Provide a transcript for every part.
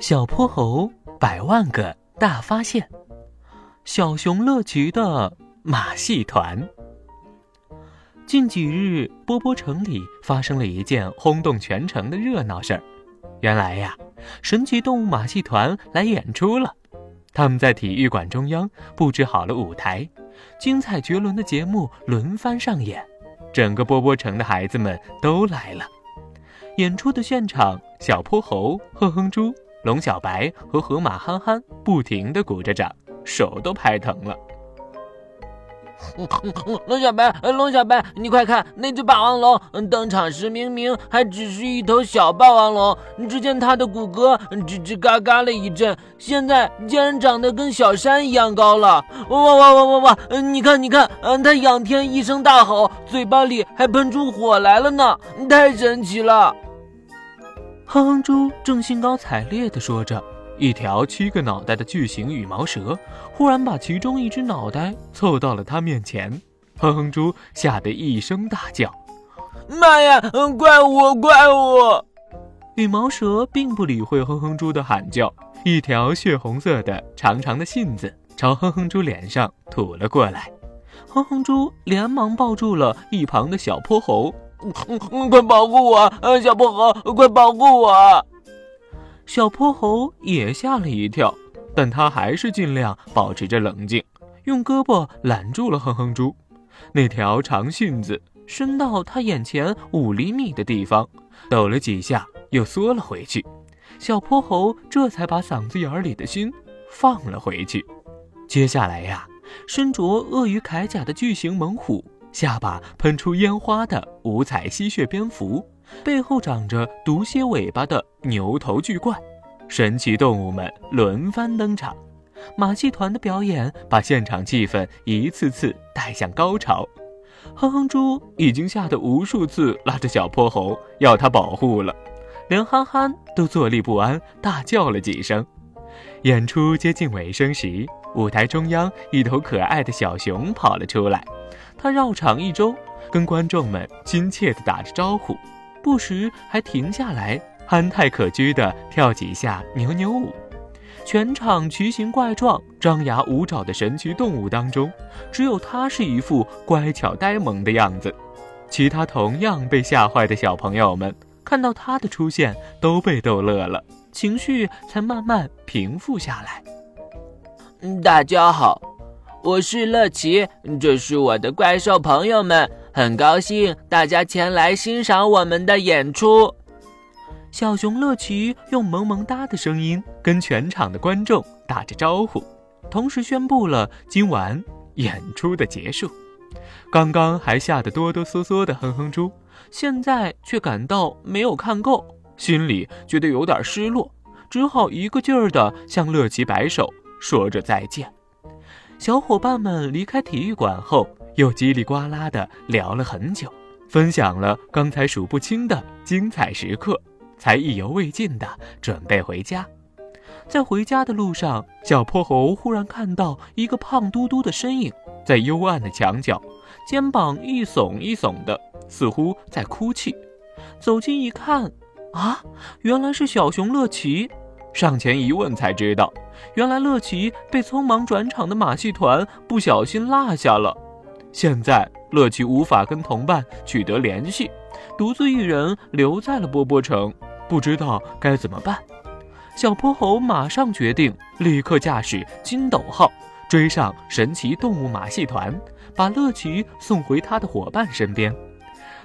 小泼猴百万个大发现，小熊乐奇的马戏团。近几日，波波城里发生了一件轰动全城的热闹事儿。原来呀，神奇动物马戏团来演出了。他们在体育馆中央布置好了舞台，精彩绝伦的节目轮番上演。整个波波城的孩子们都来了。演出的现场，小泼猴、哼哼猪。龙小白和河马憨憨不停地鼓着掌，手都拍疼了。龙小白，龙小白，你快看，那只霸王龙登场时明明还只是一头小霸王龙，只见它的骨骼吱吱嘎嘎了一阵，现在竟然长得跟小山一样高了！哇哇哇哇哇！你看，你看，嗯它仰天一声大吼，嘴巴里还喷出火来了呢，太神奇了！哼哼猪正兴高采烈地说着，一条七个脑袋的巨型羽毛蛇忽然把其中一只脑袋凑到了他面前。哼哼猪吓得一声大叫：“妈呀！怪我，怪我！”羽毛蛇并不理会哼哼猪的喊叫，一条血红色的长长的信子朝哼哼猪脸上吐了过来。哼哼猪连忙抱住了一旁的小泼猴。嗯嗯快保护我，小泼猴！快保护我！小泼猴也吓了一跳，但他还是尽量保持着冷静，用胳膊拦住了哼哼猪。那条长信子伸到他眼前五厘米的地方，抖了几下，又缩了回去。小泼猴这才把嗓子眼里的心放了回去。接下来呀，身着鳄鱼铠甲的巨型猛虎。下巴喷出烟花的五彩吸血蝙蝠，背后长着毒蝎尾巴的牛头巨怪，神奇动物们轮番登场。马戏团的表演把现场气氛一次次带向高潮。哼哼猪已经吓得无数次拉着小泼猴要他保护了，连憨憨都坐立不安，大叫了几声。演出接近尾声时，舞台中央一头可爱的小熊跑了出来。他绕场一周，跟观众们亲切地打着招呼，不时还停下来，憨态可掬地跳几下扭扭舞。全场奇形怪状、张牙舞爪的神奇动物当中，只有他是一副乖巧呆萌的样子。其他同样被吓坏的小朋友们看到他的出现，都被逗乐了，情绪才慢慢平复下来。大家好。我是乐奇，这是我的怪兽朋友们，很高兴大家前来欣赏我们的演出。小熊乐奇用萌萌哒的声音跟全场的观众打着招呼，同时宣布了今晚演出的结束。刚刚还吓得哆哆嗦嗦的哼哼猪，现在却感到没有看够，心里觉得有点失落，只好一个劲儿的向乐奇摆手，说着再见。小伙伴们离开体育馆后，又叽里呱啦地聊了很久，分享了刚才数不清的精彩时刻，才意犹未尽地准备回家。在回家的路上，小泼猴忽然看到一个胖嘟嘟的身影在幽暗的墙角，肩膀一耸一耸的，似乎在哭泣。走近一看，啊，原来是小熊乐奇。上前一问，才知道。原来乐奇被匆忙转场的马戏团不小心落下了，现在乐奇无法跟同伴取得联系，独自一人留在了波波城，不知道该怎么办。小泼猴马上决定立刻驾驶筋斗号追上神奇动物马戏团，把乐奇送回他的伙伴身边。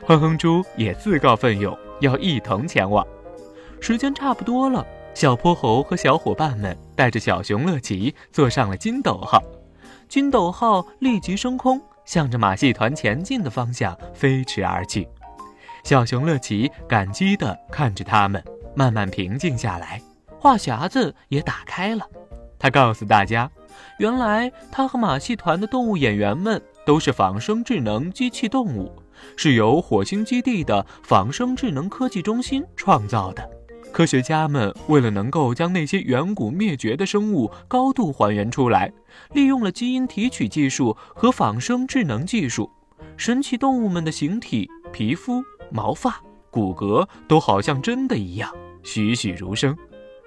哼哼猪也自告奋勇要一同前往。时间差不多了。小泼猴和小伙伴们带着小熊乐奇坐上了金斗号，金斗号立即升空，向着马戏团前进的方向飞驰而去。小熊乐奇感激地看着他们，慢慢平静下来，话匣子也打开了。他告诉大家，原来他和马戏团的动物演员们都是仿生智能机器动物，是由火星基地的仿生智能科技中心创造的。科学家们为了能够将那些远古灭绝的生物高度还原出来，利用了基因提取技术和仿生智能技术。神奇动物们的形体、皮肤、毛发、骨骼都好像真的一样，栩栩如生。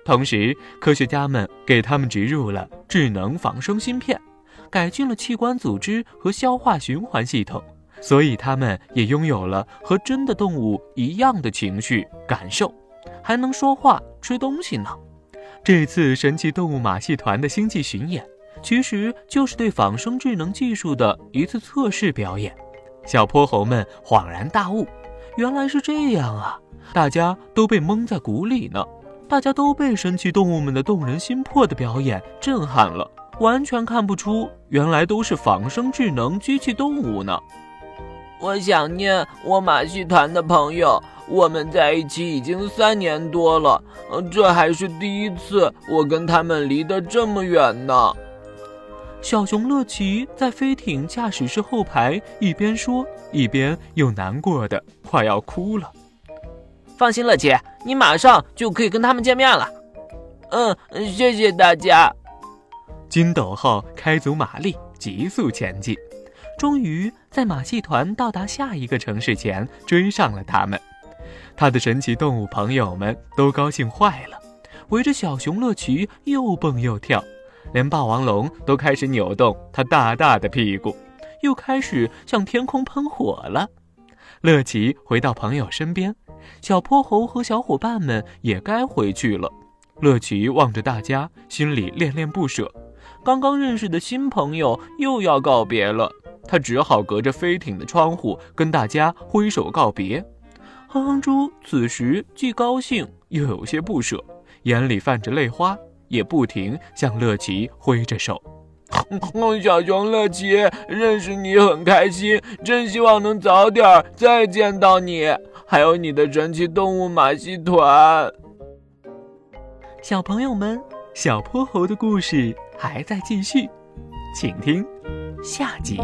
同时，科学家们给他们植入了智能仿生芯片，改进了器官组织和消化循环系统，所以他们也拥有了和真的动物一样的情绪感受，还能说话、吃东西呢。这次神奇动物马戏团的星际巡演，其实就是对仿生智能技术的一次测试表演。小泼猴们恍然大悟，原来是这样啊！大家都被蒙在鼓里呢，大家都被神奇动物们的动人心魄的表演震撼了，完全看不出原来都是仿生智能机器动物呢。我想念我马戏团的朋友，我们在一起已经三年多了，这还是第一次我跟他们离得这么远呢。小熊乐奇在飞艇驾驶室后排一边说，一边又难过的快要哭了。放心，乐奇，你马上就可以跟他们见面了。嗯，谢谢大家。金斗号开足马力，急速前进，终于在马戏团到达下一个城市前追上了他们。他的神奇动物朋友们都高兴坏了，围着小熊乐奇又蹦又跳，连霸王龙都开始扭动它大大的屁股，又开始向天空喷火了。乐奇回到朋友身边。小泼猴和小伙伴们也该回去了。乐奇望着大家，心里恋恋不舍。刚刚认识的新朋友又要告别了，他只好隔着飞艇的窗户跟大家挥手告别。哼哼猪此时既高兴又有些不舍，眼里泛着泪花，也不停向乐奇挥着手。小熊乐奇，认识你很开心，真希望能早点再见到你。还有你的神奇动物马戏团，小朋友们，小泼猴的故事还在继续，请听下集。